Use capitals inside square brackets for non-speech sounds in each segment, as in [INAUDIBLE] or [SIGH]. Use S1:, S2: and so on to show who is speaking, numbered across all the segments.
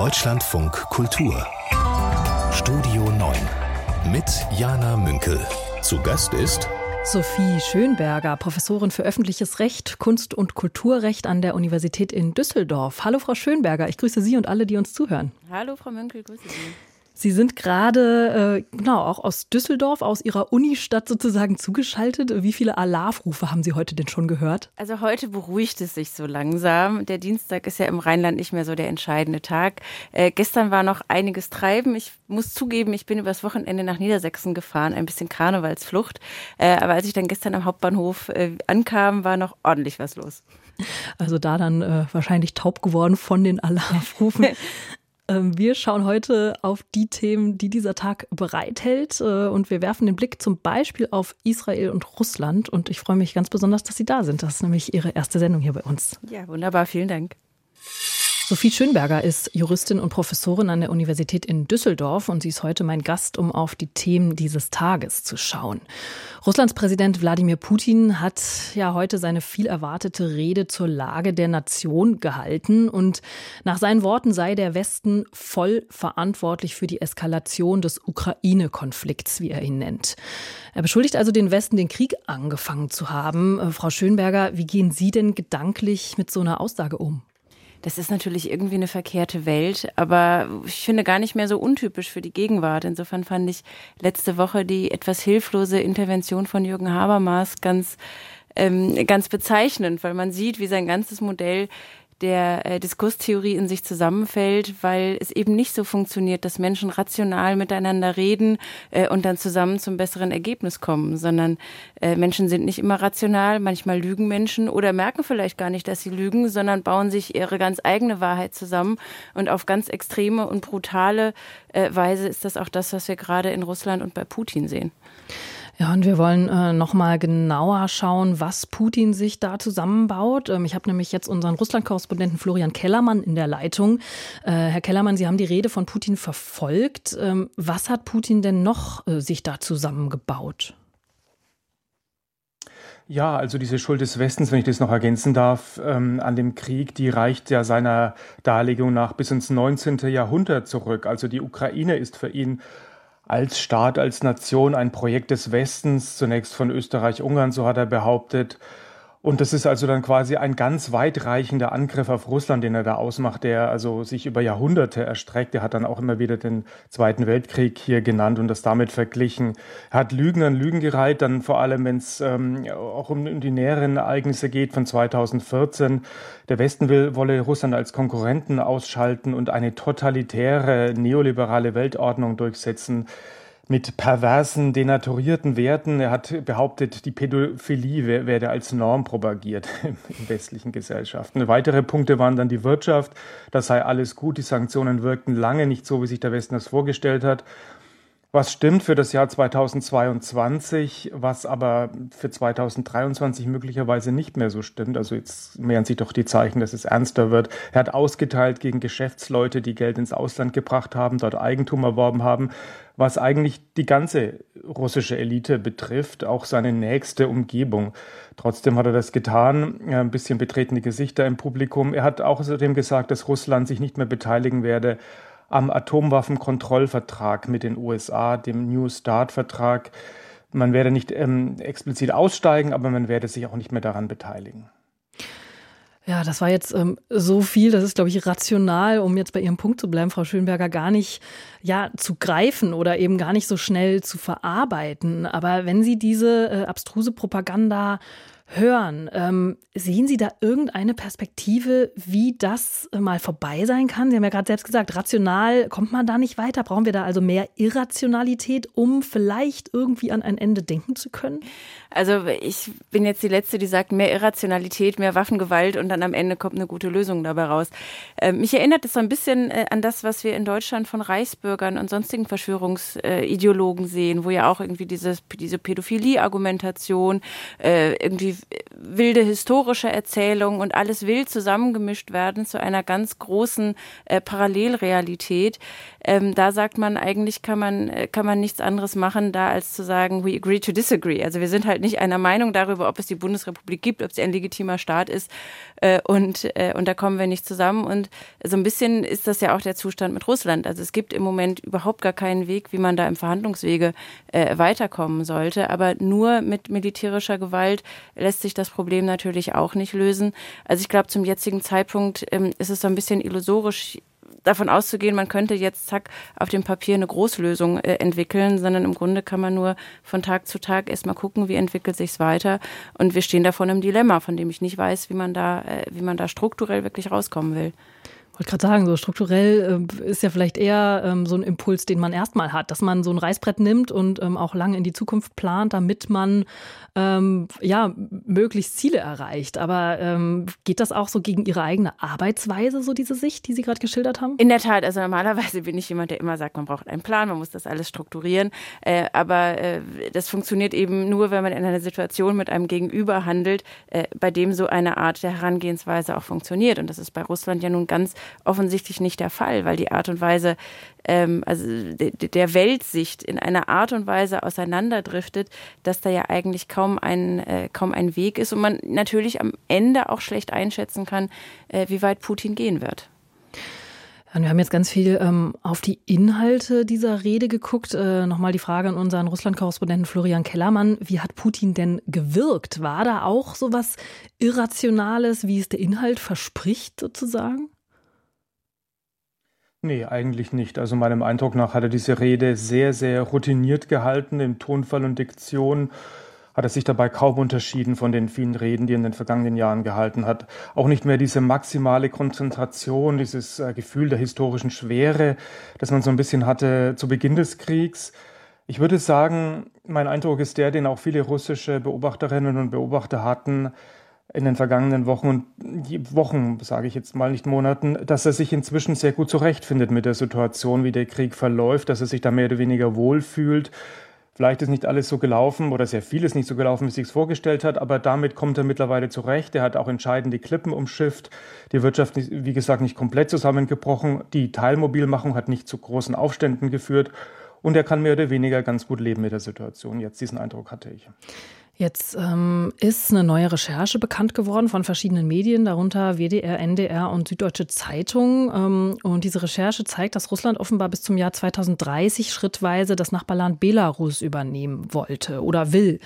S1: Deutschlandfunk Kultur Studio 9 mit Jana Münkel. Zu Gast ist
S2: Sophie Schönberger, Professorin für öffentliches Recht, Kunst- und Kulturrecht an der Universität in Düsseldorf. Hallo Frau Schönberger, ich grüße Sie und alle, die uns zuhören.
S3: Hallo Frau Münkel, grüße Sie.
S2: Sie sind gerade, äh, genau, auch aus Düsseldorf, aus Ihrer Unistadt sozusagen zugeschaltet. Wie viele Alarvrufe haben Sie heute denn schon gehört?
S3: Also heute beruhigt es sich so langsam. Der Dienstag ist ja im Rheinland nicht mehr so der entscheidende Tag. Äh, gestern war noch einiges Treiben. Ich muss zugeben, ich bin übers Wochenende nach Niedersachsen gefahren, ein bisschen Karnevalsflucht. Äh, aber als ich dann gestern am Hauptbahnhof äh, ankam, war noch ordentlich was los.
S2: Also da dann äh, wahrscheinlich taub geworden von den [LAUGHS] Alarmrufen. Ähm, wir schauen heute auf die Themen, die dieser Tag bereithält äh, und wir werfen den Blick zum Beispiel auf Israel und Russland und ich freue mich ganz besonders, dass Sie da sind. Das ist nämlich Ihre erste Sendung hier bei uns.
S3: Ja, wunderbar, vielen Dank.
S2: Sophie Schönberger ist Juristin und Professorin an der Universität in Düsseldorf und sie ist heute mein Gast, um auf die Themen dieses Tages zu schauen. Russlands Präsident Wladimir Putin hat ja heute seine viel erwartete Rede zur Lage der Nation gehalten und nach seinen Worten sei der Westen voll verantwortlich für die Eskalation des Ukraine-Konflikts, wie er ihn nennt. Er beschuldigt also den Westen, den Krieg angefangen zu haben. Äh, Frau Schönberger, wie gehen Sie denn gedanklich mit so einer Aussage um?
S3: Das ist natürlich irgendwie eine verkehrte Welt, aber ich finde gar nicht mehr so untypisch für die Gegenwart. Insofern fand ich letzte Woche die etwas hilflose Intervention von Jürgen Habermas ganz ähm, ganz bezeichnend, weil man sieht, wie sein ganzes Modell der äh, Diskurstheorie in sich zusammenfällt, weil es eben nicht so funktioniert, dass Menschen rational miteinander reden äh, und dann zusammen zum besseren Ergebnis kommen, sondern äh, Menschen sind nicht immer rational, manchmal lügen Menschen oder merken vielleicht gar nicht, dass sie lügen, sondern bauen sich ihre ganz eigene Wahrheit zusammen und auf ganz extreme und brutale äh, Weise ist das auch das, was wir gerade in Russland und bei Putin sehen.
S2: Ja, und wir wollen äh, noch mal genauer schauen, was Putin sich da zusammenbaut. Ähm, ich habe nämlich jetzt unseren Russland-Korrespondenten Florian Kellermann in der Leitung. Äh, Herr Kellermann, Sie haben die Rede von Putin verfolgt. Ähm, was hat Putin denn noch äh, sich da zusammengebaut?
S4: Ja, also diese Schuld des Westens, wenn ich das noch ergänzen darf, ähm, an dem Krieg, die reicht ja seiner Darlegung nach bis ins 19. Jahrhundert zurück. Also die Ukraine ist für ihn als Staat, als Nation ein Projekt des Westens, zunächst von Österreich-Ungarn, so hat er behauptet. Und das ist also dann quasi ein ganz weitreichender Angriff auf Russland, den er da ausmacht, der also sich über Jahrhunderte erstreckt. Er hat dann auch immer wieder den Zweiten Weltkrieg hier genannt und das damit verglichen. Er hat Lügen an Lügen gereiht, dann vor allem, wenn es ähm, auch um die näheren Ereignisse geht von 2014. Der Westen will, wolle Russland als Konkurrenten ausschalten und eine totalitäre neoliberale Weltordnung durchsetzen mit perversen, denaturierten Werten. Er hat behauptet, die Pädophilie werde als Norm propagiert [LAUGHS] in westlichen Gesellschaften. Weitere Punkte waren dann die Wirtschaft. Das sei alles gut. Die Sanktionen wirkten lange nicht so, wie sich der Westen das vorgestellt hat was stimmt für das Jahr 2022, was aber für 2023 möglicherweise nicht mehr so stimmt. Also jetzt mehren sich doch die Zeichen, dass es ernster wird. Er hat ausgeteilt gegen Geschäftsleute, die Geld ins Ausland gebracht haben, dort Eigentum erworben haben, was eigentlich die ganze russische Elite betrifft, auch seine nächste Umgebung. Trotzdem hat er das getan, ein bisschen betretene Gesichter im Publikum. Er hat außerdem gesagt, dass Russland sich nicht mehr beteiligen werde am Atomwaffenkontrollvertrag mit den USA, dem New START-Vertrag. Man werde nicht ähm, explizit aussteigen, aber man werde sich auch nicht mehr daran beteiligen.
S2: Ja, das war jetzt ähm, so viel, das ist, glaube ich, rational, um jetzt bei Ihrem Punkt zu bleiben, Frau Schönberger, gar nicht ja, zu greifen oder eben gar nicht so schnell zu verarbeiten. Aber wenn Sie diese äh, abstruse Propaganda hören. Ähm, sehen Sie da irgendeine Perspektive, wie das äh, mal vorbei sein kann? Sie haben ja gerade selbst gesagt, rational kommt man da nicht weiter. Brauchen wir da also mehr Irrationalität, um vielleicht irgendwie an ein Ende denken zu können?
S3: Also ich bin jetzt die Letzte, die sagt, mehr Irrationalität, mehr Waffengewalt und dann am Ende kommt eine gute Lösung dabei raus. Äh, mich erinnert es so ein bisschen äh, an das, was wir in Deutschland von Reichsbürgern und sonstigen Verschwörungsideologen sehen, wo ja auch irgendwie dieses, diese Pädophilie-Argumentation äh, irgendwie wilde historische Erzählung und alles wild zusammengemischt werden zu einer ganz großen äh, Parallelrealität. Ähm, da sagt man, eigentlich kann man, äh, kann man nichts anderes machen, da als zu sagen, we agree to disagree. Also wir sind halt nicht einer Meinung darüber, ob es die Bundesrepublik gibt, ob sie ein legitimer Staat ist. Äh, und, äh, und da kommen wir nicht zusammen. Und so ein bisschen ist das ja auch der Zustand mit Russland. Also es gibt im Moment überhaupt gar keinen Weg, wie man da im Verhandlungswege äh, weiterkommen sollte. Aber nur mit militärischer Gewalt lässt sich das Problem natürlich auch nicht lösen. Also ich glaube, zum jetzigen Zeitpunkt ähm, ist es so ein bisschen illusorisch, davon auszugehen, man könnte jetzt zack auf dem Papier eine Großlösung äh, entwickeln, sondern im Grunde kann man nur von Tag zu Tag erstmal gucken, wie entwickelt sich's weiter. Und wir stehen da vor einem Dilemma, von dem ich nicht weiß, wie man da, äh, wie man da strukturell wirklich rauskommen will
S2: wollte gerade sagen, so strukturell äh, ist ja vielleicht eher ähm, so ein Impuls, den man erstmal hat, dass man so ein Reißbrett nimmt und ähm, auch lange in die Zukunft plant, damit man ähm, ja möglichst Ziele erreicht. Aber ähm, geht das auch so gegen Ihre eigene Arbeitsweise, so diese Sicht, die Sie gerade geschildert haben?
S3: In der Tat, also normalerweise bin ich jemand, der immer sagt, man braucht einen Plan, man muss das alles strukturieren. Äh, aber äh, das funktioniert eben nur, wenn man in einer Situation mit einem Gegenüber handelt, äh, bei dem so eine Art der Herangehensweise auch funktioniert. Und das ist bei Russland ja nun ganz offensichtlich nicht der Fall, weil die Art und Weise, ähm, also de, der Weltsicht in einer Art und Weise auseinanderdriftet, dass da ja eigentlich kaum ein, äh, kaum ein Weg ist und man natürlich am Ende auch schlecht einschätzen kann, äh, wie weit Putin gehen wird.
S2: Wir haben jetzt ganz viel ähm, auf die Inhalte dieser Rede geguckt. Äh, Nochmal die Frage an unseren Russland-Korrespondenten Florian Kellermann. Wie hat Putin denn gewirkt? War da auch so was Irrationales, wie es der Inhalt verspricht, sozusagen?
S4: Nee, eigentlich nicht. Also meinem Eindruck nach hat er diese Rede sehr, sehr routiniert gehalten im Tonfall und Diktion hat er sich dabei kaum unterschieden von den vielen Reden, die er in den vergangenen Jahren gehalten hat. Auch nicht mehr diese maximale Konzentration, dieses äh, Gefühl der historischen Schwere, das man so ein bisschen hatte zu Beginn des Kriegs. Ich würde sagen, mein Eindruck ist der, den auch viele russische Beobachterinnen und Beobachter hatten, in den vergangenen Wochen und Wochen, sage ich jetzt mal nicht Monaten, dass er sich inzwischen sehr gut zurechtfindet mit der Situation, wie der Krieg verläuft, dass er sich da mehr oder weniger wohlfühlt. Vielleicht ist nicht alles so gelaufen oder sehr vieles nicht so gelaufen, wie es sich vorgestellt hat, aber damit kommt er mittlerweile zurecht. Er hat auch entscheidend die Klippen umschifft. Die Wirtschaft wie gesagt, nicht komplett zusammengebrochen. Die Teilmobilmachung hat nicht zu großen Aufständen geführt. Und er kann mehr oder weniger ganz gut leben mit der Situation. Jetzt diesen Eindruck hatte ich.
S2: Jetzt ähm, ist eine neue Recherche bekannt geworden von verschiedenen Medien, darunter WDR, NDR und Süddeutsche Zeitung. Ähm, und diese Recherche zeigt, dass Russland offenbar bis zum Jahr 2030 schrittweise das Nachbarland Belarus übernehmen wollte oder will.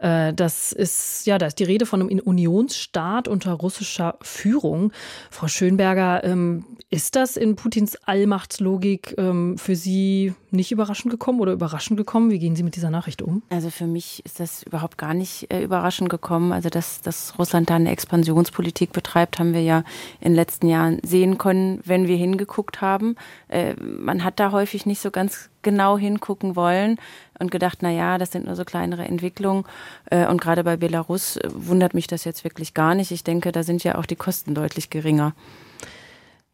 S2: Äh, das ist, ja, da ist die Rede von einem Unionsstaat unter russischer Führung. Frau Schönberger, ähm, ist das in Putins Allmachtslogik ähm, für Sie nicht überraschend gekommen oder überraschend gekommen? Wie gehen Sie mit dieser Nachricht um?
S3: Also für mich ist das überhaupt gar nicht nicht äh, überraschend gekommen. Also dass, dass Russland da eine Expansionspolitik betreibt, haben wir ja in den letzten Jahren sehen können, wenn wir hingeguckt haben. Äh, man hat da häufig nicht so ganz genau hingucken wollen und gedacht, na ja, das sind nur so kleinere Entwicklungen. Äh, und gerade bei Belarus wundert mich das jetzt wirklich gar nicht. Ich denke, da sind ja auch die Kosten deutlich geringer.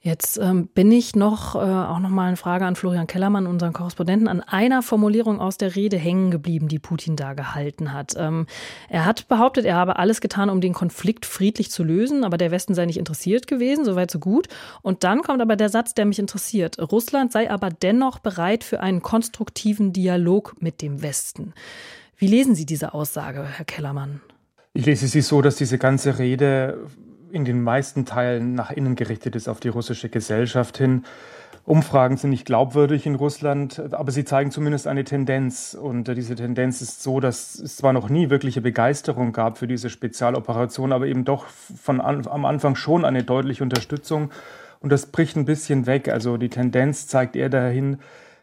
S2: Jetzt ähm, bin ich noch, äh, auch noch mal eine Frage an Florian Kellermann, unseren Korrespondenten, an einer Formulierung aus der Rede hängen geblieben, die Putin da gehalten hat. Ähm, er hat behauptet, er habe alles getan, um den Konflikt friedlich zu lösen, aber der Westen sei nicht interessiert gewesen, soweit so gut. Und dann kommt aber der Satz, der mich interessiert. Russland sei aber dennoch bereit für einen konstruktiven Dialog mit dem Westen. Wie lesen Sie diese Aussage, Herr Kellermann?
S4: Ich lese sie so, dass diese ganze Rede in den meisten Teilen nach innen gerichtet ist auf die russische Gesellschaft hin. Umfragen sind nicht glaubwürdig in Russland, aber sie zeigen zumindest eine Tendenz. Und diese Tendenz ist so, dass es zwar noch nie wirkliche Begeisterung gab für diese Spezialoperation, aber eben doch von an, am Anfang schon eine deutliche Unterstützung. Und das bricht ein bisschen weg. Also die Tendenz zeigt eher dahin,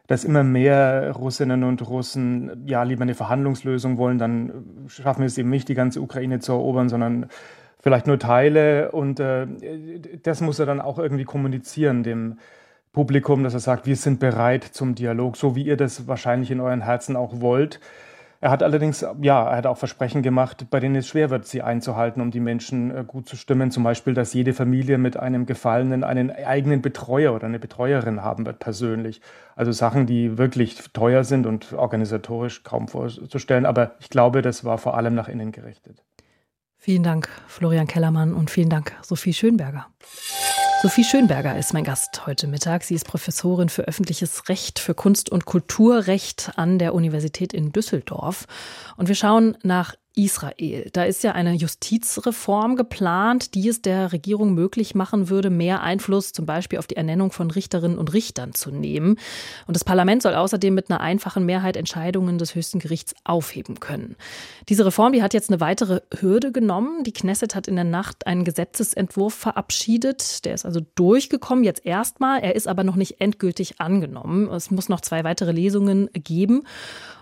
S4: dass immer mehr Russinnen und Russen ja lieber eine Verhandlungslösung wollen. Dann schaffen wir es eben nicht, die ganze Ukraine zu erobern, sondern vielleicht nur Teile und äh, das muss er dann auch irgendwie kommunizieren dem Publikum, dass er sagt, wir sind bereit zum Dialog, so wie ihr das wahrscheinlich in euren Herzen auch wollt. Er hat allerdings, ja, er hat auch Versprechen gemacht, bei denen es schwer wird, sie einzuhalten, um die Menschen äh, gut zu stimmen. Zum Beispiel, dass jede Familie mit einem Gefallenen einen eigenen Betreuer oder eine Betreuerin haben wird, persönlich. Also Sachen, die wirklich teuer sind und organisatorisch kaum vorzustellen. Aber ich glaube, das war vor allem nach innen gerichtet.
S2: Vielen Dank, Florian Kellermann, und vielen Dank, Sophie Schönberger. Sophie Schönberger ist mein Gast heute Mittag. Sie ist Professorin für öffentliches Recht, für Kunst- und Kulturrecht an der Universität in Düsseldorf. Und wir schauen nach Israel. Da ist ja eine Justizreform geplant, die es der Regierung möglich machen würde, mehr Einfluss zum Beispiel auf die Ernennung von Richterinnen und Richtern zu nehmen. Und das Parlament soll außerdem mit einer einfachen Mehrheit Entscheidungen des höchsten Gerichts aufheben können. Diese Reform, die hat jetzt eine weitere Hürde genommen. Die Knesset hat in der Nacht einen Gesetzesentwurf verabschiedet. Der ist also durchgekommen, jetzt erstmal. Er ist aber noch nicht endgültig angenommen. Es muss noch zwei weitere Lesungen geben.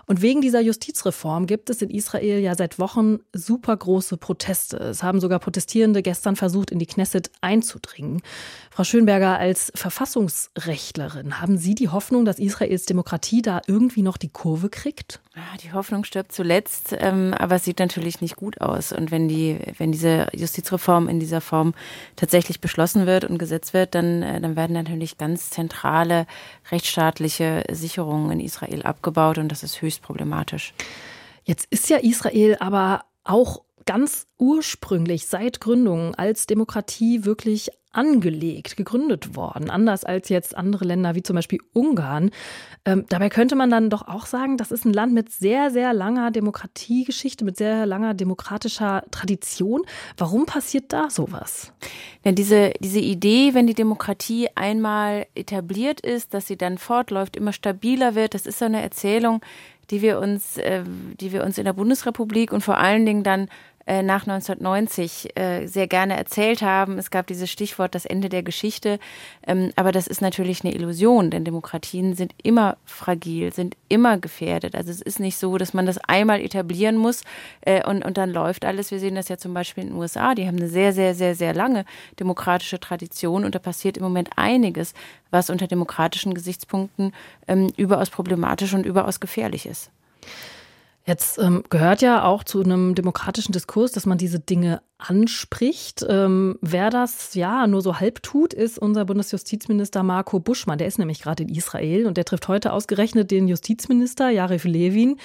S2: Und wegen dieser Justizreform gibt es in Israel ja seit Wochen super große Proteste. Es haben sogar Protestierende gestern versucht, in die Knesset einzudringen. Frau Schönberger, als Verfassungsrechtlerin, haben Sie die Hoffnung, dass Israels Demokratie da irgendwie noch die Kurve kriegt?
S3: Die Hoffnung stirbt zuletzt, ähm, aber es sieht natürlich nicht gut aus. Und wenn die, wenn diese Justizreform in dieser Form tatsächlich beschlossen wird und gesetzt wird, dann, äh, dann werden natürlich ganz zentrale rechtsstaatliche Sicherungen in Israel abgebaut und das ist höchst höchst problematisch.
S2: Jetzt ist ja Israel aber auch ganz ursprünglich seit Gründung als Demokratie wirklich angelegt, gegründet worden, anders als jetzt andere Länder wie zum Beispiel Ungarn. Ähm, dabei könnte man dann doch auch sagen, das ist ein Land mit sehr, sehr langer Demokratiegeschichte, mit sehr langer demokratischer Tradition. Warum passiert da sowas?
S3: Ja, diese, diese Idee, wenn die Demokratie einmal etabliert ist, dass sie dann fortläuft, immer stabiler wird, das ist so eine Erzählung, die wir uns, äh, die wir uns in der Bundesrepublik und vor allen Dingen dann äh, nach 1990 äh, sehr gerne erzählt haben. Es gab dieses Stichwort das Ende der Geschichte. Ähm, aber das ist natürlich eine Illusion, denn Demokratien sind immer fragil, sind immer gefährdet. Also es ist nicht so, dass man das einmal etablieren muss äh, und, und dann läuft alles. Wir sehen das ja zum Beispiel in den USA. Die haben eine sehr, sehr, sehr, sehr lange demokratische Tradition und da passiert im Moment einiges, was unter demokratischen Gesichtspunkten ähm, überaus problematisch und überaus gefährlich ist.
S2: Jetzt ähm, gehört ja auch zu einem demokratischen Diskurs, dass man diese Dinge anspricht. Ähm, wer das ja nur so halb tut, ist unser Bundesjustizminister Marco Buschmann. Der ist nämlich gerade in Israel und der trifft heute ausgerechnet den Justizminister Jarif Levin.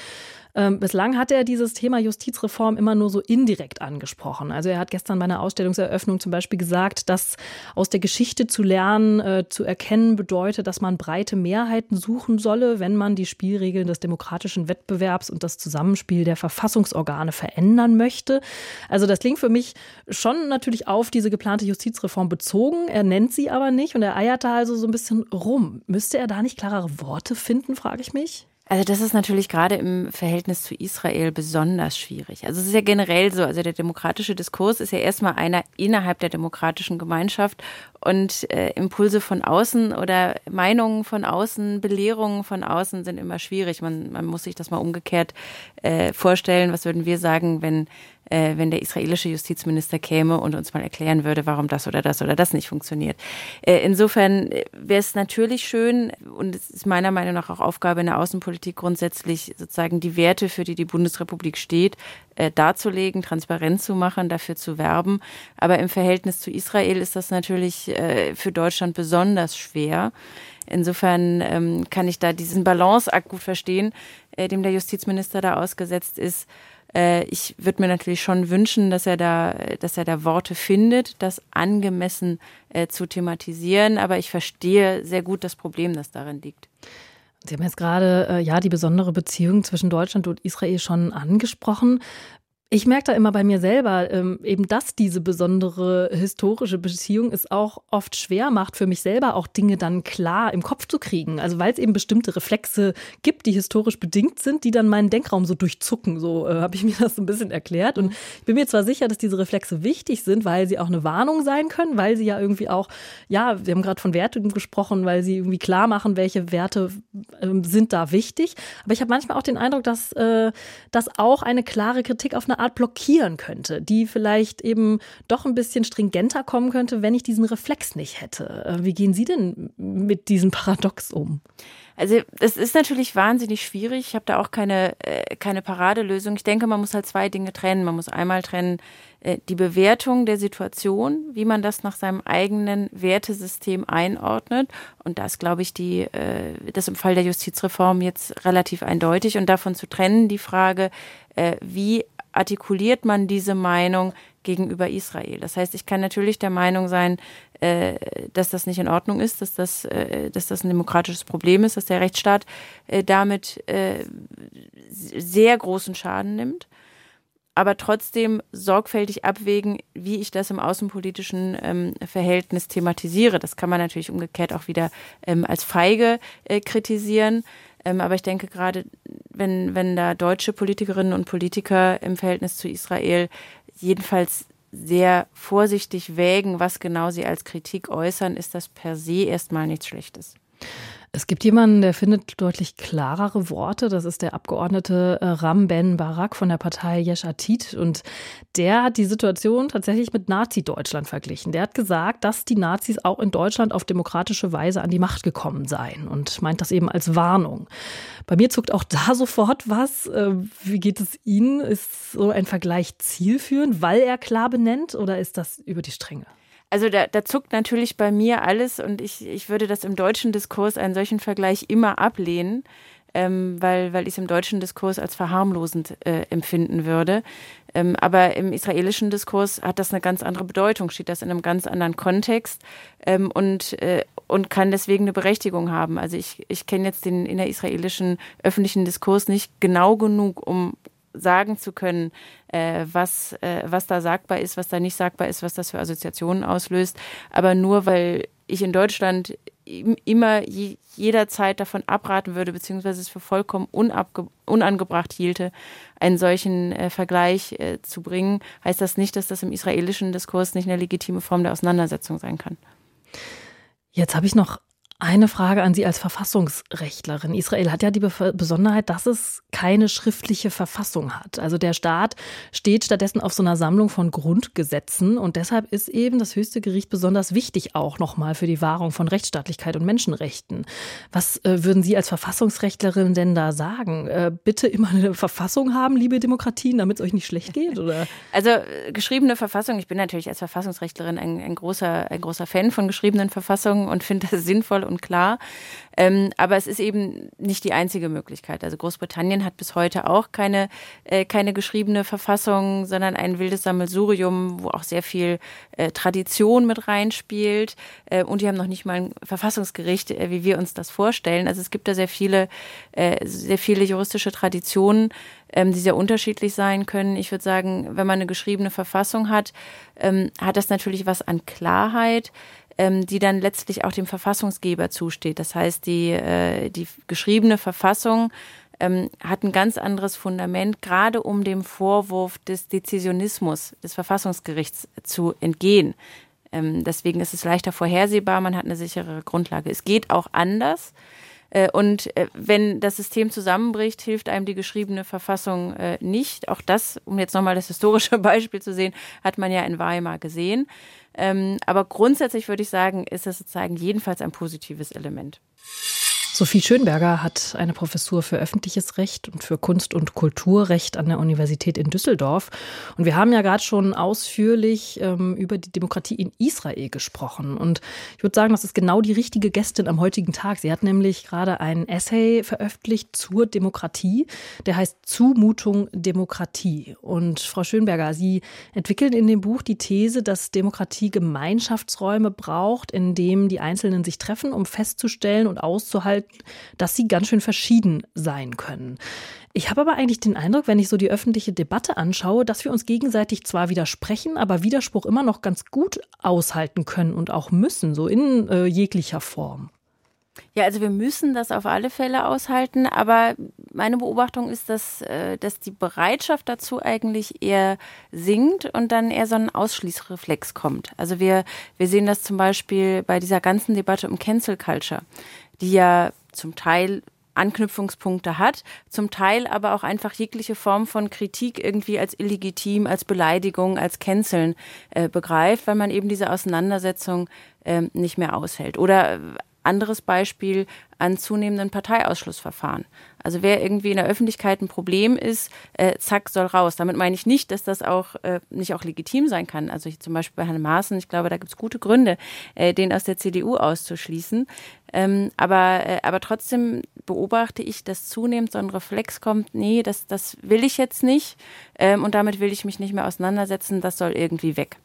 S2: Ähm, bislang hat er dieses Thema Justizreform immer nur so indirekt angesprochen. Also er hat gestern bei einer Ausstellungseröffnung zum Beispiel gesagt, dass aus der Geschichte zu lernen, äh, zu erkennen bedeutet, dass man breite Mehrheiten suchen solle, wenn man die Spielregeln des demokratischen Wettbewerbs und das Zusammenspiel der Verfassungsorgane verändern möchte. Also das klingt für mich schon natürlich auf diese geplante Justizreform bezogen. Er nennt sie aber nicht und er eiert da also so ein bisschen rum. Müsste er da nicht klarere Worte finden, frage ich mich?
S3: Also das ist natürlich gerade im Verhältnis zu Israel besonders schwierig. Also es ist ja generell so, also der demokratische Diskurs ist ja erstmal einer innerhalb der demokratischen Gemeinschaft und äh, Impulse von außen oder Meinungen von außen, Belehrungen von außen sind immer schwierig. Man, man muss sich das mal umgekehrt äh, vorstellen. Was würden wir sagen, wenn äh, wenn der israelische Justizminister käme und uns mal erklären würde, warum das oder das oder das nicht funktioniert. Äh, insofern äh, wäre es natürlich schön und es ist meiner Meinung nach auch Aufgabe in der Außenpolitik grundsätzlich sozusagen die Werte, für die die Bundesrepublik steht, äh, darzulegen, transparent zu machen, dafür zu werben. Aber im Verhältnis zu Israel ist das natürlich äh, für Deutschland besonders schwer. Insofern ähm, kann ich da diesen Balanceakt gut verstehen, äh, dem der Justizminister da ausgesetzt ist. Äh, ich würde mir natürlich schon wünschen, dass er da, dass er da Worte findet, das angemessen äh, zu thematisieren. Aber ich verstehe sehr gut das Problem, das darin liegt.
S2: Sie haben jetzt gerade äh, ja die besondere Beziehung zwischen Deutschland und Israel schon angesprochen. Ich merke da immer bei mir selber, ähm, eben, dass diese besondere historische Beziehung es auch oft schwer macht, für mich selber auch Dinge dann klar im Kopf zu kriegen. Also weil es eben bestimmte Reflexe gibt, die historisch bedingt sind, die dann meinen Denkraum so durchzucken. So äh, habe ich [LAUGHS] mir das so ein bisschen erklärt. Und ich bin mir zwar sicher, dass diese Reflexe wichtig sind, weil sie auch eine Warnung sein können, weil sie ja irgendwie auch, ja, wir haben gerade von Werten gesprochen, weil sie irgendwie klar machen, welche Werte äh, sind da wichtig. Aber ich habe manchmal auch den Eindruck, dass äh, das auch eine klare Kritik auf eine Art blockieren könnte, die vielleicht eben doch ein bisschen stringenter kommen könnte, wenn ich diesen Reflex nicht hätte. Äh, wie gehen Sie denn mit diesem Paradox um?
S3: Also es ist natürlich wahnsinnig schwierig. Ich habe da auch keine, äh, keine Paradelösung. Ich denke, man muss halt zwei Dinge trennen. Man muss einmal trennen äh, die Bewertung der Situation, wie man das nach seinem eigenen Wertesystem einordnet. Und das glaube ich, die, das im Fall der Justizreform jetzt relativ eindeutig. Und davon zu trennen die Frage, wie artikuliert man diese Meinung gegenüber Israel. Das heißt, ich kann natürlich der Meinung sein, äh, dass das nicht in Ordnung ist, dass das, äh, dass das ein demokratisches Problem ist, dass der Rechtsstaat äh, damit sehr großen Schaden nimmt. aber trotzdem sorgfältig abwägen, wie ich das im außenpolitischen ähm, Verhältnis thematisiere. Das kann man natürlich umgekehrt auch wieder ähm, als feige kritisieren. Ähm, aber ich denke gerade, wenn, wenn da deutsche Politikerinnen und Politiker im Verhältnis zu Israel jedenfalls sehr vorsichtig wägen, was genau sie als Kritik äußern, ist das per se erstmal nichts Schlechtes.
S2: Es gibt jemanden, der findet deutlich klarere Worte. Das ist der Abgeordnete äh, Ram Ben Barak von der Partei Yesh Atid. Und der hat die Situation tatsächlich mit Nazi-Deutschland verglichen. Der hat gesagt, dass die Nazis auch in Deutschland auf demokratische Weise an die Macht gekommen seien und meint das eben als Warnung. Bei mir zuckt auch da [LAUGHS] sofort was. Äh, wie geht es Ihnen? Ist so ein Vergleich zielführend, weil er klar benennt oder ist das über die Stränge?
S3: Also da, da zuckt natürlich bei mir alles und ich, ich würde das im deutschen Diskurs einen solchen Vergleich immer ablehnen, ähm, weil, weil ich es im deutschen Diskurs als verharmlosend äh, empfinden würde. Ähm, aber im israelischen Diskurs hat das eine ganz andere Bedeutung, steht das in einem ganz anderen Kontext ähm, und, äh, und kann deswegen eine Berechtigung haben. Also ich, ich kenne jetzt den innerisraelischen öffentlichen Diskurs nicht genau genug, um sagen zu können, äh, was, äh, was da sagbar ist, was da nicht sagbar ist, was das für Assoziationen auslöst. Aber nur weil ich in Deutschland immer je, jederzeit davon abraten würde, beziehungsweise es für vollkommen unangebracht hielte, einen solchen äh, Vergleich äh, zu bringen, heißt das nicht, dass das im israelischen Diskurs nicht eine legitime Form der Auseinandersetzung sein kann.
S2: Jetzt habe ich noch eine Frage an Sie als Verfassungsrechtlerin. Israel hat ja die Besonderheit, dass es keine schriftliche Verfassung hat. Also der Staat steht stattdessen auf so einer Sammlung von Grundgesetzen und deshalb ist eben das höchste Gericht besonders wichtig auch nochmal für die Wahrung von Rechtsstaatlichkeit und Menschenrechten. Was äh, würden Sie als Verfassungsrechtlerin denn da sagen? Äh, bitte immer eine Verfassung haben, liebe Demokratien, damit es euch nicht schlecht geht? Oder? [LAUGHS]
S3: Also äh, geschriebene Verfassung, ich bin natürlich als Verfassungsrechtlerin ein, ein großer, ein großer Fan von geschriebenen Verfassungen und finde das sinnvoll und klar. Ähm, aber es ist eben nicht die einzige Möglichkeit. Also Großbritannien hat bis heute auch keine, äh, keine geschriebene Verfassung, sondern ein wildes Sammelsurium, wo auch sehr viel äh, Tradition mit reinspielt. Äh, und die haben noch nicht mal ein Verfassungsgericht, äh, wie wir uns das vorstellen. Also es gibt da sehr viele, äh, sehr viele juristische Traditionen, ähm, die sehr unterschiedlich sein können. Ich würde sagen, wenn man eine geschriebene Verfassung hat, ähm, hat das natürlich was an Klarheit ähm, die dann letztlich auch dem Verfassungsgeber zusteht. Das heißt, die, äh, die geschriebene Verfassung ähm, hat ein ganz anderes Fundament, gerade um dem Vorwurf des Dezisionismus des Verfassungsgerichts zu entgehen. Ähm, deswegen ist es leichter vorhersehbar, man hat eine sichere Grundlage. Es geht auch anders. Äh, und äh, wenn das System zusammenbricht, hilft einem die geschriebene Verfassung äh, nicht. Auch das, um jetzt nochmal das historische [LAUGHS] Beispiel zu sehen, hat man ja in Weimar gesehen. Ähm, aber grundsätzlich würde ich sagen, ist es sozusagen jedenfalls ein positives Element.
S2: Sophie Schönberger hat eine Professur für öffentliches Recht und für Kunst- und Kulturrecht an der Universität in Düsseldorf. Und wir haben ja gerade schon ausführlich ähm, über die Demokratie in Israel gesprochen. Und ich würde sagen, das ist genau die richtige Gästin am heutigen Tag. Sie hat nämlich gerade einen Essay veröffentlicht zur Demokratie, der heißt Zumutung Demokratie. Und Frau Schönberger, Sie entwickeln in dem Buch die These, dass Demokratie Gemeinschaftsräume braucht, in denen die Einzelnen sich treffen, um festzustellen und auszuhalten, dass sie ganz schön verschieden sein können. Ich habe aber eigentlich den Eindruck, wenn ich so die öffentliche Debatte anschaue, dass wir uns gegenseitig zwar widersprechen, aber Widerspruch immer noch ganz gut aushalten können und auch müssen, so in äh, jeglicher Form.
S3: Ja, also wir müssen das auf alle Fälle aushalten, aber meine Beobachtung ist, dass, äh, dass die Bereitschaft dazu eigentlich eher sinkt und dann eher so ein Ausschließreflex kommt. Also wir, wir sehen das zum Beispiel bei dieser ganzen Debatte um Cancel Culture die ja zum Teil Anknüpfungspunkte hat, zum Teil aber auch einfach jegliche Form von Kritik irgendwie als illegitim, als Beleidigung, als Canceln äh, begreift, weil man eben diese Auseinandersetzung äh, nicht mehr aushält. Oder äh, anderes Beispiel an zunehmenden Parteiausschlussverfahren. Also wer irgendwie in der Öffentlichkeit ein Problem ist, äh, zack, soll raus. Damit meine ich nicht, dass das auch äh, nicht auch legitim sein kann. Also zum Beispiel bei Herrn Maaßen, ich glaube, da gibt es gute Gründe, äh, den aus der CDU auszuschließen. Ähm, aber, äh, aber trotzdem beobachte ich, dass zunehmend so ein Reflex kommt, nee, das, das will ich jetzt nicht ähm, und damit will ich mich nicht mehr auseinandersetzen, das soll irgendwie weg.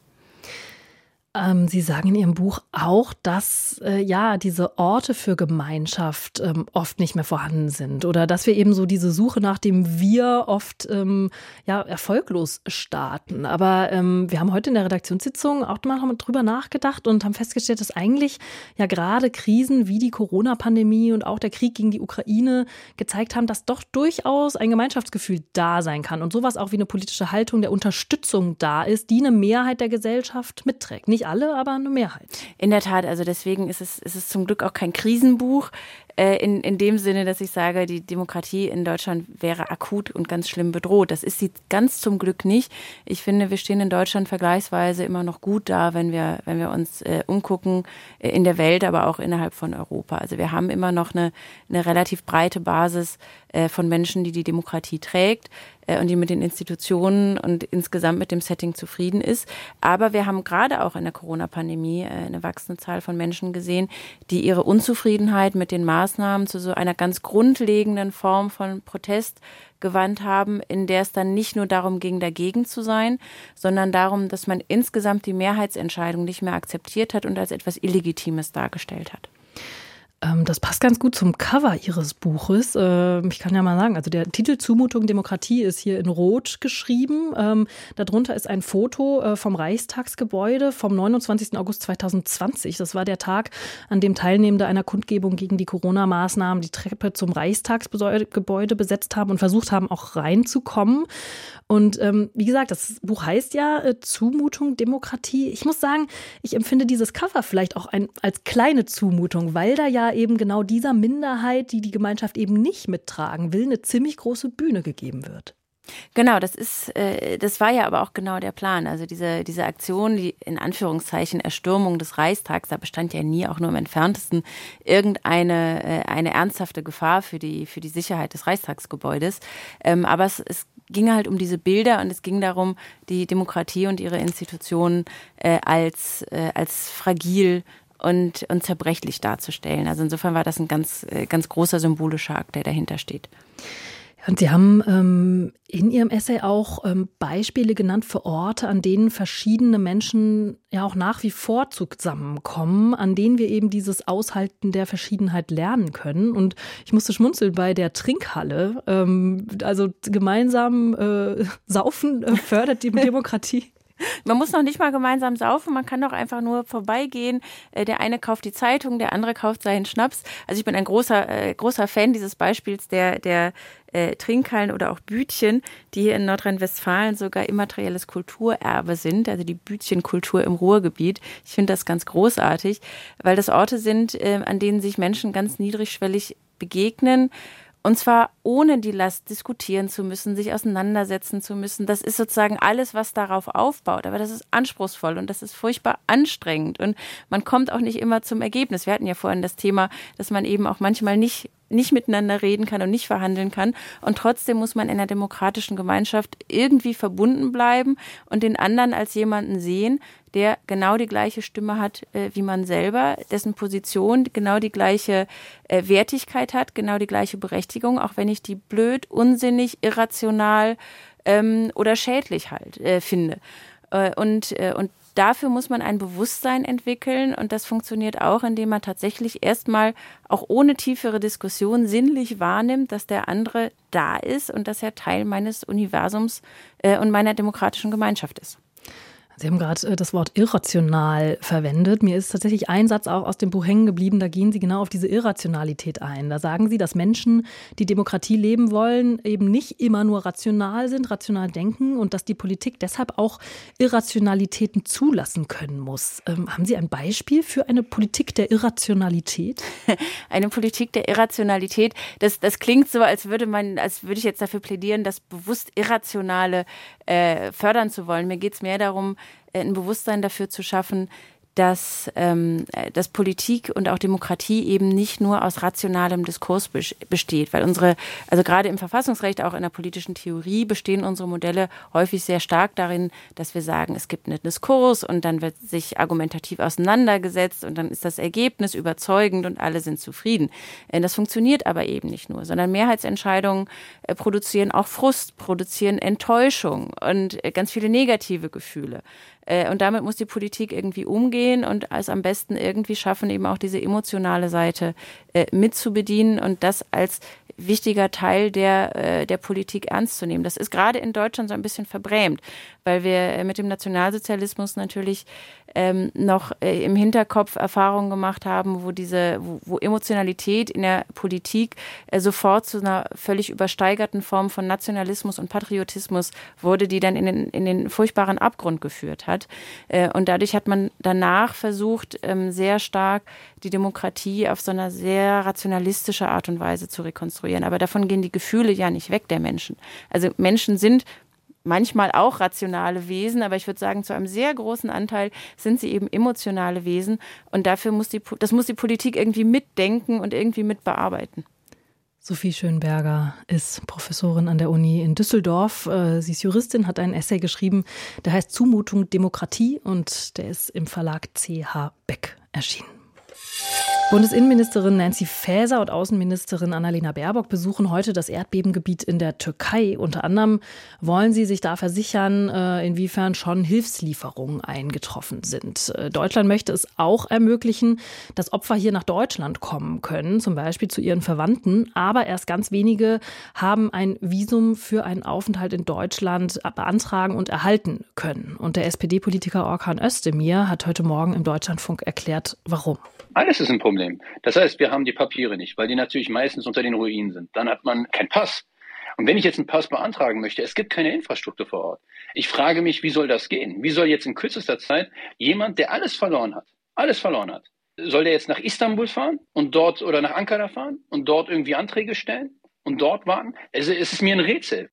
S2: Ähm, Sie sagen in Ihrem Buch auch, dass äh, ja diese Orte für Gemeinschaft ähm, oft nicht mehr vorhanden sind oder dass wir eben so diese Suche nach dem Wir oft ähm, ja erfolglos starten. Aber ähm, wir haben heute in der Redaktionssitzung auch mal drüber nachgedacht und haben festgestellt, dass eigentlich ja gerade Krisen wie die Corona-Pandemie und auch der Krieg gegen die Ukraine gezeigt haben, dass doch durchaus ein Gemeinschaftsgefühl da sein kann und sowas auch wie eine politische Haltung der Unterstützung da ist, die eine Mehrheit der Gesellschaft mitträgt. Nicht alle, aber eine Mehrheit.
S3: In der Tat, also deswegen ist es, ist es zum Glück auch kein Krisenbuch äh, in, in dem Sinne, dass ich sage, die Demokratie in Deutschland wäre akut und ganz schlimm bedroht. Das ist sie ganz zum Glück nicht. Ich finde, wir stehen in Deutschland vergleichsweise immer noch gut da, wenn wir, wenn wir uns äh, umgucken äh, in der Welt, aber auch innerhalb von Europa. Also wir haben immer noch eine, eine relativ breite Basis äh, von Menschen, die die Demokratie trägt äh, und die mit den Institutionen und insgesamt mit dem Setting zufrieden ist. Aber wir haben gerade auch in der Corona-Pandemie eine wachsende Zahl von Menschen gesehen, die ihre Unzufriedenheit mit den Maßnahmen zu so einer ganz grundlegenden Form von Protest gewandt haben, in der es dann nicht nur darum ging, dagegen zu sein, sondern darum, dass man insgesamt die Mehrheitsentscheidung nicht mehr akzeptiert hat und als etwas Illegitimes dargestellt hat.
S2: Ähm, das passt ganz gut zum Cover Ihres Buches. Ähm, ich kann ja mal sagen, also der Titel Zumutung Demokratie ist hier in Rot geschrieben. Ähm, darunter ist ein Foto äh, vom Reichstagsgebäude vom 29. August 2020. Das war der Tag, an dem Teilnehmende einer Kundgebung gegen die Corona-Maßnahmen die Treppe zum Reichstagsgebäude besetzt haben und versucht haben, auch reinzukommen. Und wie gesagt, das Buch heißt ja äh, Zumutung Demokratie. Ich muss sagen, ich empfinde dieses Cover vielleicht auch ein, als kleine Zumutung, weil da ja eben genau dieser Minderheit, die die Gemeinschaft eben nicht mittragen will, eine ziemlich große Bühne gegeben wird.
S3: Genau, das ist, äh, das war ja aber auch genau der Plan. Also diese, diese Aktion, die in Anführungszeichen Erstürmung des Reichstags, da bestand ja nie auch nur im entferntesten irgendeine äh, eine ernsthafte Gefahr für die, für die Sicherheit des Reichstagsgebäudes. Ähm, aber es, es ging halt um diese Bilder und es ging darum, die Demokratie und ihre Institutionen äh, als, äh, als fragil und, und zerbrechlich darzustellen. Also insofern war das ein ganz, äh, ganz großer symbolischer Akt, der dahinter steht.
S2: Und Sie haben ähm, in Ihrem Essay auch ähm, Beispiele genannt für Orte, an denen verschiedene Menschen ja auch nach wie vor zusammenkommen, an denen wir eben dieses Aushalten der Verschiedenheit lernen können. Und ich musste schmunzeln bei der Trinkhalle. Ähm, also gemeinsam äh, [LAUGHS] saufen äh, fördert die [LAUGHS] Demokratie.
S3: Man muss noch nicht mal gemeinsam saufen, man kann doch einfach nur vorbeigehen. Äh, der eine kauft die Zeitung, der andere kauft seinen Schnaps. Also ich bin ein großer, äh, großer Fan dieses Beispiels der, der äh, Trinkhallen oder auch Bütchen, die hier in Nordrhein-Westfalen sogar immaterielles Kulturerbe sind, also die Bütchenkultur im Ruhrgebiet. Ich finde das ganz großartig, weil das Orte sind, äh, an denen sich Menschen ganz niedrigschwellig begegnen und zwar ohne die Last diskutieren zu müssen, sich auseinandersetzen zu müssen. Das ist sozusagen alles, was darauf aufbaut. Aber das ist anspruchsvoll und das ist furchtbar anstrengend. Und man kommt auch nicht immer zum Ergebnis. Wir hatten ja vorhin das Thema, dass man eben auch manchmal nicht nicht miteinander reden kann und nicht verhandeln kann. Und trotzdem muss man in einer demokratischen Gemeinschaft irgendwie verbunden bleiben und den anderen als jemanden sehen, der genau die gleiche Stimme hat äh, wie man selber, dessen Position genau die gleiche äh, Wertigkeit hat, genau die gleiche Berechtigung, auch wenn ich die blöd, unsinnig, irrational ähm, oder schädlich halt äh, finde. Äh, und, äh, und dafür muss man ein Bewusstsein entwickeln und das funktioniert auch, indem man tatsächlich erstmal auch ohne tiefere Diskussion sinnlich wahrnimmt, dass der andere da ist und dass er Teil meines Universums äh, und meiner demokratischen Gemeinschaft ist.
S2: Sie haben gerade äh, das Wort irrational verwendet. Mir ist tatsächlich ein Satz auch aus dem Buch hängen geblieben. Da gehen Sie genau auf diese Irrationalität ein. Da sagen Sie, dass Menschen, die Demokratie leben wollen, eben nicht immer nur rational sind, rational denken und dass die Politik deshalb auch Irrationalitäten zulassen können muss. Ähm, haben Sie ein Beispiel für eine Politik der Irrationalität? [LAUGHS]
S3: Eine Politik der Irrationalität. Das, das klingt so, als würde man, als würde ich jetzt dafür plädieren, das bewusst Irrationale äh, fördern zu wollen. Mir geht es mehr darum, ein Bewusstsein dafür zu schaffen, dass, ähm, dass Politik und auch Demokratie eben nicht nur aus rationalem Diskurs besteht, weil unsere, also gerade im Verfassungsrecht, auch in der politischen Theorie bestehen unsere Modelle häufig sehr stark darin, dass wir sagen, es gibt einen Diskurs und dann wird sich argumentativ auseinandergesetzt und dann ist das Ergebnis überzeugend und alle sind zufrieden. Äh, das funktioniert aber eben nicht nur, sondern Mehrheitsentscheidungen äh, produzieren auch Frust, produzieren Enttäuschung und äh, ganz viele negative Gefühle. Äh, und damit muss die Politik irgendwie umgehen und es am besten irgendwie schaffen, eben auch diese emotionale Seite äh, mitzubedienen und das als wichtiger Teil der, äh, der Politik ernst zu nehmen. Das ist gerade in Deutschland so ein bisschen verbrämt, weil wir mit dem Nationalsozialismus natürlich ähm, noch äh, im Hinterkopf Erfahrungen gemacht haben, wo diese, wo, wo Emotionalität in der Politik äh, sofort zu einer völlig übersteigerten Form von Nationalismus und Patriotismus wurde, die dann in den, in den furchtbaren Abgrund geführt hat. Äh, und dadurch hat man danach versucht, ähm, sehr stark die Demokratie auf so einer sehr rationalistische Art und Weise zu rekonstruieren. Aber davon gehen die Gefühle ja nicht weg der Menschen. Also Menschen sind manchmal auch rationale Wesen, aber ich würde sagen, zu einem sehr großen Anteil sind sie eben emotionale Wesen. Und dafür muss die, das muss die Politik irgendwie mitdenken und irgendwie mitbearbeiten.
S2: Sophie Schönberger ist Professorin an der Uni in Düsseldorf. Äh, sie ist Juristin, hat einen Essay geschrieben, der heißt Zumutung Demokratie und der ist im Verlag CH Beck erschienen. Bundesinnenministerin Nancy Faeser und Außenministerin Annalena Baerbock besuchen heute das Erdbebengebiet in der Türkei. Unter anderem wollen sie sich da versichern, äh, inwiefern schon Hilfslieferungen eingetroffen sind. Äh, Deutschland möchte es auch ermöglichen, dass Opfer hier nach Deutschland kommen können, zum Beispiel zu ihren Verwandten. Aber erst ganz wenige haben ein Visum für einen Aufenthalt in Deutschland beantragen und erhalten können. Und der SPD-Politiker Orkan Özdemir hat heute Morgen im Deutschlandfunk erklärt, warum.
S5: Alles ist ein Problem. Das heißt, wir haben die Papiere nicht, weil die natürlich meistens unter den Ruinen sind. Dann hat man keinen Pass. Und wenn ich jetzt einen Pass beantragen möchte, es gibt keine Infrastruktur vor Ort. Ich frage mich, wie soll das gehen? Wie soll jetzt in kürzester Zeit jemand, der alles verloren hat, alles verloren hat, soll der jetzt nach Istanbul fahren und dort oder nach Ankara fahren und dort irgendwie Anträge stellen und dort warten? Also es ist mir ein Rätsel.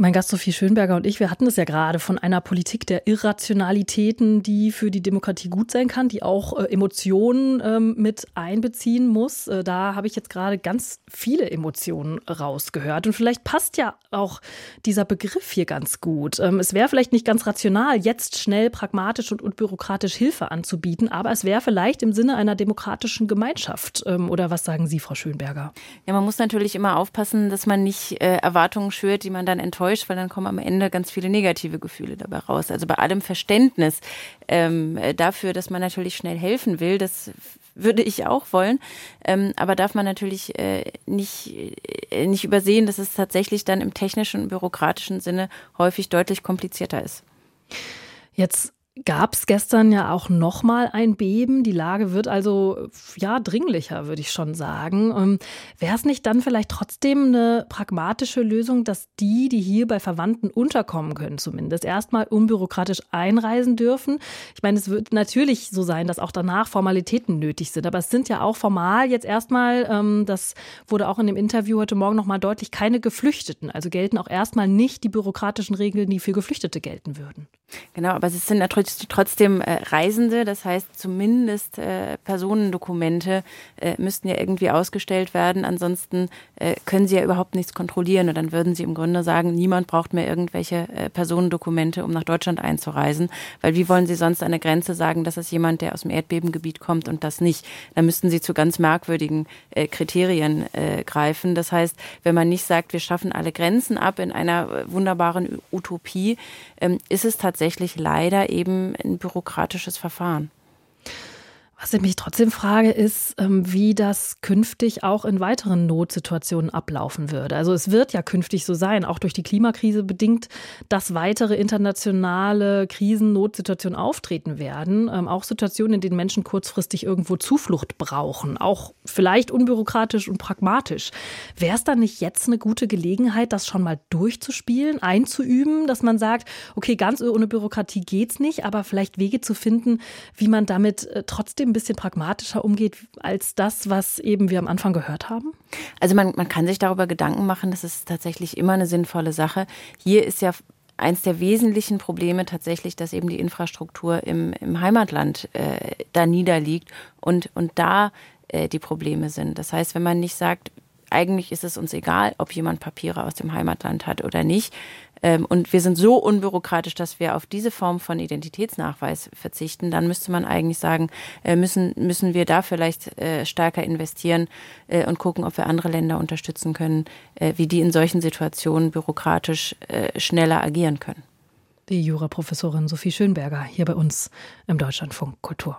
S2: Mein Gast Sophie Schönberger und ich, wir hatten es ja gerade von einer Politik der Irrationalitäten, die für die Demokratie gut sein kann, die auch äh, Emotionen ähm, mit einbeziehen muss. Äh, da habe ich jetzt gerade ganz viele Emotionen rausgehört. Und vielleicht passt ja auch dieser Begriff hier ganz gut. Ähm, es wäre vielleicht nicht ganz rational, jetzt schnell pragmatisch und unbürokratisch Hilfe anzubieten, aber es wäre vielleicht im Sinne einer demokratischen Gemeinschaft. Ähm, oder was sagen Sie, Frau Schönberger?
S3: Ja, man muss natürlich immer aufpassen, dass man nicht äh, Erwartungen schürt, die man dann enttäuscht enttäuscht, weil dann kommen am Ende ganz viele negative Gefühle dabei raus. Also bei allem Verständnis ähm, dafür, dass man natürlich schnell helfen will, das würde ich auch wollen. Ähm, aber darf man natürlich äh, nicht, äh, nicht übersehen, dass es tatsächlich dann im technischen und bürokratischen Sinne häufig deutlich komplizierter ist.
S2: Jetzt gab es gestern ja auch noch mal ein Beben. Die Lage wird also ja dringlicher, würde ich schon sagen. Ähm, Wäre es nicht dann vielleicht trotzdem eine pragmatische Lösung, dass die, die hier bei Verwandten unterkommen können, zumindest erstmal unbürokratisch einreisen dürfen? Ich meine, es wird natürlich so sein, dass auch danach Formalitäten nötig sind, aber es sind ja auch formal jetzt erstmal, ähm, das wurde auch in dem Interview heute Morgen noch mal deutlich, keine Geflüchteten. Also gelten auch erstmal nicht die bürokratischen Regeln, die für Geflüchtete gelten würden.
S3: Genau, aber es sind natürlich trotzdem äh, Reisende, das heißt zumindest äh, Personendokumente äh, müssten ja irgendwie ausgestellt werden. Ansonsten äh, können sie ja überhaupt nichts kontrollieren und dann würden sie im Grunde sagen, niemand braucht mehr irgendwelche äh, Personendokumente, um nach Deutschland einzureisen, weil wie wollen sie sonst an der Grenze sagen, dass es jemand, der aus dem Erdbebengebiet kommt und das nicht? Da müssten sie zu ganz merkwürdigen äh, Kriterien greifen. Das heißt, wenn man nicht sagt, wir schaffen alle Grenzen ab in einer wunderbaren Utopie, ähm, ist es tatsächlich leider eben ein bürokratisches Verfahren.
S2: Was ich mich trotzdem frage, ist, ähm, wie das künftig auch in weiteren Notsituationen ablaufen würde. Also es wird ja künftig so sein, auch durch die Klimakrise bedingt, dass weitere internationale Krisen, Notsituationen auftreten werden. Ähm, auch Situationen, in denen Menschen kurzfristig irgendwo Zuflucht brauchen. Auch vielleicht unbürokratisch und pragmatisch. Wäre es dann nicht jetzt eine gute Gelegenheit, das schon mal durchzuspielen, einzuüben, dass man sagt, okay, ganz ohne Bürokratie geht's nicht, aber vielleicht Wege zu finden, wie man damit äh, trotzdem ein bisschen pragmatischer umgeht als das, was eben wir am Anfang gehört haben?
S3: Also man, man kann sich darüber Gedanken machen, das ist tatsächlich immer eine sinnvolle Sache. Hier ist ja eins der wesentlichen Probleme tatsächlich, dass eben die Infrastruktur im, im Heimatland äh, da niederliegt und, und da äh, die Probleme sind. Das heißt, wenn man nicht sagt, eigentlich ist es uns egal, ob jemand Papiere aus dem Heimatland hat oder nicht, ähm, und wir sind so unbürokratisch, dass wir auf diese Form von Identitätsnachweis verzichten, dann müsste man eigentlich sagen, äh, müssen, müssen wir da vielleicht äh, stärker investieren äh, und gucken, ob wir andere Länder unterstützen können, wie die in solchen Situationen bürokratisch schneller agieren können.
S2: Die Juraprofessorin Sophie Schönberger hier bei uns im Deutschlandfunk Kultur.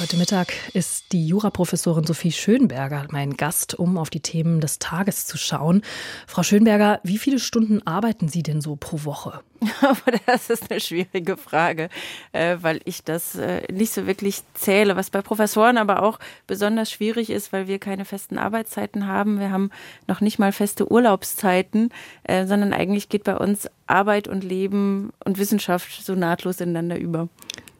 S2: Heute Mittag ist die Juraprofessorin Sophie Schönberger mein Gast, um auf die Themen des Tages zu schauen. Frau Schönberger, wie viele Stunden arbeiten Sie denn so pro Woche? [LAUGHS]
S3: das ist eine schwierige Frage, äh, weil ich das äh, nicht so wirklich zähle, was bei Professoren aber auch besonders schwierig ist, weil wir keine festen Arbeitszeiten haben. Wir haben noch nicht mal feste Urlaubszeiten, äh, sondern eigentlich geht bei uns Arbeit und Leben und Wissenschaft so nahtlos ineinander über.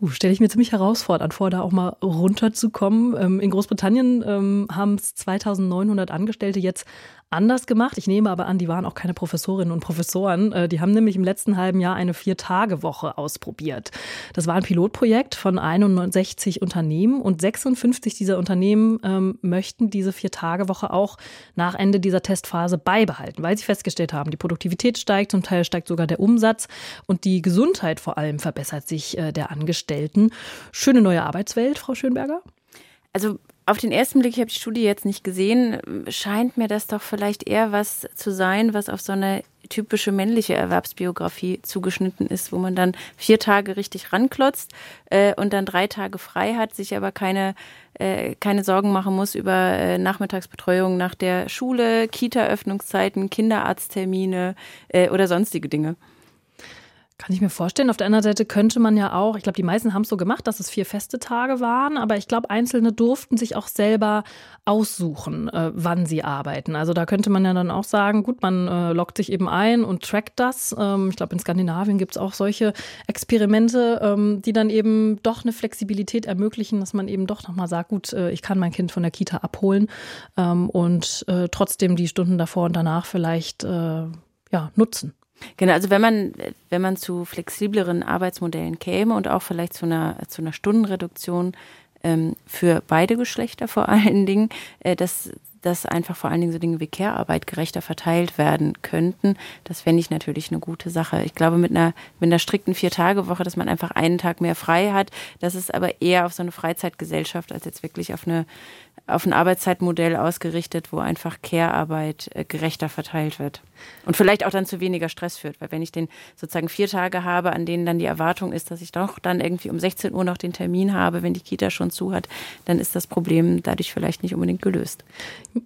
S2: Uh, Stelle ich mir ziemlich herausfordernd vor, da auch mal runterzukommen. Ähm, in Großbritannien ähm, haben es 2900 Angestellte jetzt anders gemacht. Ich nehme aber an, die waren auch keine Professorinnen und Professoren. Äh, die haben nämlich im letzten halben Jahr eine Vier-Tage-Woche ausprobiert. Das war ein Pilotprojekt von 61 Unternehmen und 56 dieser Unternehmen ähm, möchten diese Vier-Tage-Woche auch nach Ende dieser Testphase beibehalten, weil sie festgestellt haben, die Produktivität steigt, zum Teil steigt sogar der Umsatz und die Gesundheit vor allem verbessert sich äh, der Angestellten. Schöne neue Arbeitswelt, Frau Schönberger?
S3: Also auf den ersten Blick, ich habe die Studie jetzt nicht gesehen, scheint mir das doch vielleicht eher was zu sein, was auf so eine typische männliche Erwerbsbiografie zugeschnitten ist, wo man dann vier Tage richtig ranklotzt äh, und dann drei Tage frei hat, sich aber keine, äh, keine Sorgen machen muss über äh, Nachmittagsbetreuung nach der Schule, Kita-Öffnungszeiten, Kinderarzttermine äh, oder sonstige Dinge.
S2: Kann ich mir vorstellen. Auf der anderen Seite könnte man ja auch, ich glaube, die meisten haben es so gemacht, dass es vier feste Tage waren, aber ich glaube, Einzelne durften sich auch selber aussuchen, äh, wann sie arbeiten. Also da könnte man ja dann auch sagen, gut, man äh, loggt sich eben ein und trackt das. Ähm, ich glaube, in Skandinavien gibt es auch solche Experimente, ähm, die dann eben doch eine Flexibilität ermöglichen, dass man eben doch nochmal sagt, gut, äh, ich kann mein Kind von der Kita abholen ähm, und äh, trotzdem die Stunden davor und danach vielleicht äh, ja, nutzen.
S3: Genau, also wenn man, wenn man zu flexibleren Arbeitsmodellen käme und auch vielleicht zu einer, zu einer Stundenreduktion ähm, für beide Geschlechter vor allen Dingen, äh, dass, dass einfach vor allen Dingen so Dinge wie Care-Arbeit gerechter verteilt werden könnten. Das fände ich natürlich eine gute Sache. Ich glaube, mit einer, mit einer strikten Vier-Tage-Woche, dass man einfach einen Tag mehr frei hat, das ist aber eher auf so eine Freizeitgesellschaft als jetzt wirklich auf eine auf ein Arbeitszeitmodell ausgerichtet, wo einfach Care-Arbeit äh, gerechter verteilt wird. Und vielleicht auch dann zu weniger Stress führt, weil wenn ich den sozusagen vier Tage habe, an denen dann die Erwartung ist, dass ich doch dann irgendwie um 16 Uhr noch den Termin habe, wenn die Kita schon zu hat, dann ist das Problem dadurch vielleicht nicht unbedingt gelöst.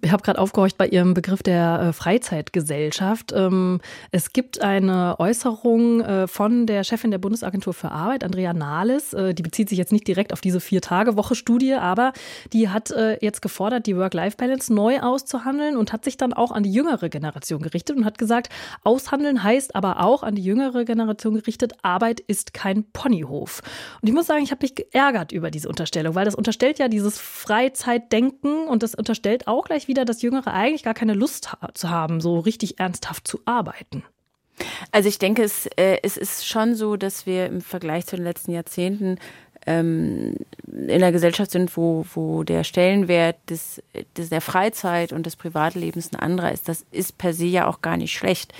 S2: Ich habe gerade aufgehorcht bei Ihrem Begriff der äh, Freizeitgesellschaft. Ähm, es gibt eine Äußerung äh, von der Chefin der Bundesagentur für Arbeit, Andrea Nahles. Die bezieht sich jetzt nicht direkt auf diese Vier-Tage-Woche-Studie, aber die hat jetzt gefordert, die Work-Life-Balance neu auszuhandeln und hat sich dann auch an die jüngere Generation gerichtet und hat gesagt, aushandeln heißt aber auch an die jüngere Generation gerichtet, Arbeit ist kein Ponyhof. Und ich muss sagen, ich habe mich geärgert über diese Unterstellung, weil das unterstellt ja dieses Freizeitdenken und das unterstellt auch gleich wieder, dass Jüngere eigentlich gar keine Lust zu haben, so richtig ernsthaft zu arbeiten.
S3: Also ich denke, es, äh, es ist schon so, dass wir im Vergleich zu den letzten Jahrzehnten ähm, in einer Gesellschaft sind, wo, wo der Stellenwert des, des, der Freizeit und des Privatlebens ein anderer ist, das ist per se ja auch gar nicht schlecht.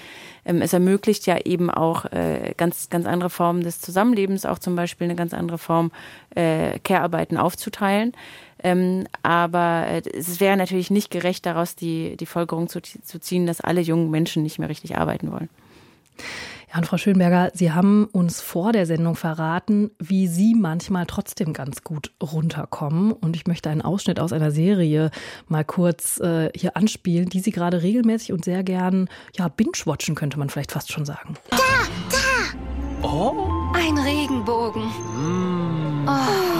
S3: Ähm, es ermöglicht ja eben auch äh, ganz, ganz andere Formen des Zusammenlebens, auch zum Beispiel eine ganz andere Form, äh, Care-Arbeiten aufzuteilen. Ähm, aber äh, es wäre natürlich nicht gerecht, daraus die, die Folgerung zu, zu ziehen, dass alle jungen Menschen nicht mehr richtig arbeiten wollen.
S2: Ja, und Frau Schönberger, Sie haben uns vor der Sendung verraten, wie Sie manchmal trotzdem ganz gut runterkommen. Und ich möchte einen Ausschnitt aus einer Serie mal kurz äh, hier anspielen, die Sie gerade regelmäßig und sehr gern ja, binge-watchen, könnte man vielleicht fast schon sagen.
S6: Da, da! Oh? Ein Regenbogen. Mm. Oh.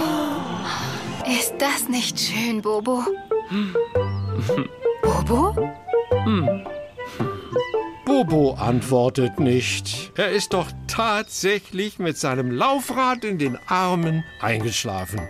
S6: Ist das nicht schön, Bobo? Bobo?
S7: Mm. Bobo antwortet nicht. Er ist doch tatsächlich mit seinem Laufrad in den Armen eingeschlafen.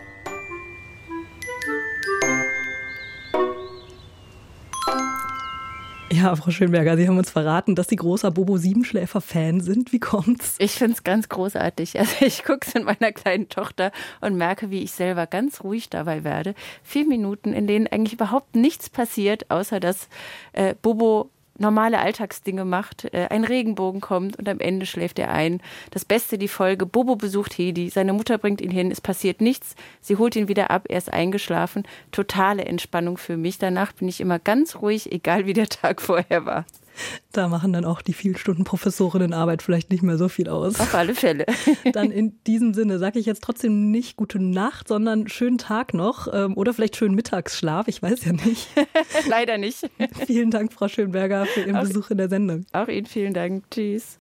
S2: Ja, Frau Schönberger, Sie haben uns verraten, dass Sie großer Bobo Siebenschläfer-Fan sind. Wie kommt's?
S3: Ich finde es ganz großartig. [LAUGHS] Also ich gucke es in meiner kleinen Tochter und merke, wie ich selber ganz ruhig dabei werde. Vier Minuten, in denen eigentlich überhaupt nichts passiert, außer dass äh, Bobo normale Alltagsdinge macht, äh, ein Regenbogen kommt und am Ende schläft er ein. Das Beste die Folge, Bobo besucht Hedi, seine Mutter bringt ihn hin, es passiert nichts, sie holt ihn wieder ab, er ist eingeschlafen. Totale Entspannung für mich. Danach bin ich immer ganz ruhig, egal wie der Tag [LAUGHS] vorher war.
S2: Da machen dann auch die vielen Stunden Professorinnenarbeit vielleicht nicht mehr so viel aus.
S3: Auf alle Fälle. [LAUGHS]
S2: Dann in diesem Sinne sage ich jetzt trotzdem nicht gute Nacht, sondern schönen Tag noch ähm, oder vielleicht schönen Mittagsschlaf, ich weiß ja nicht. [LAUGHS]
S3: Leider nicht.
S2: Vielen Dank, Frau Schönberger, für Ihren
S3: auch,
S2: Besuch in der Sendung.
S3: Auch Ihnen vielen Dank. Tschüss.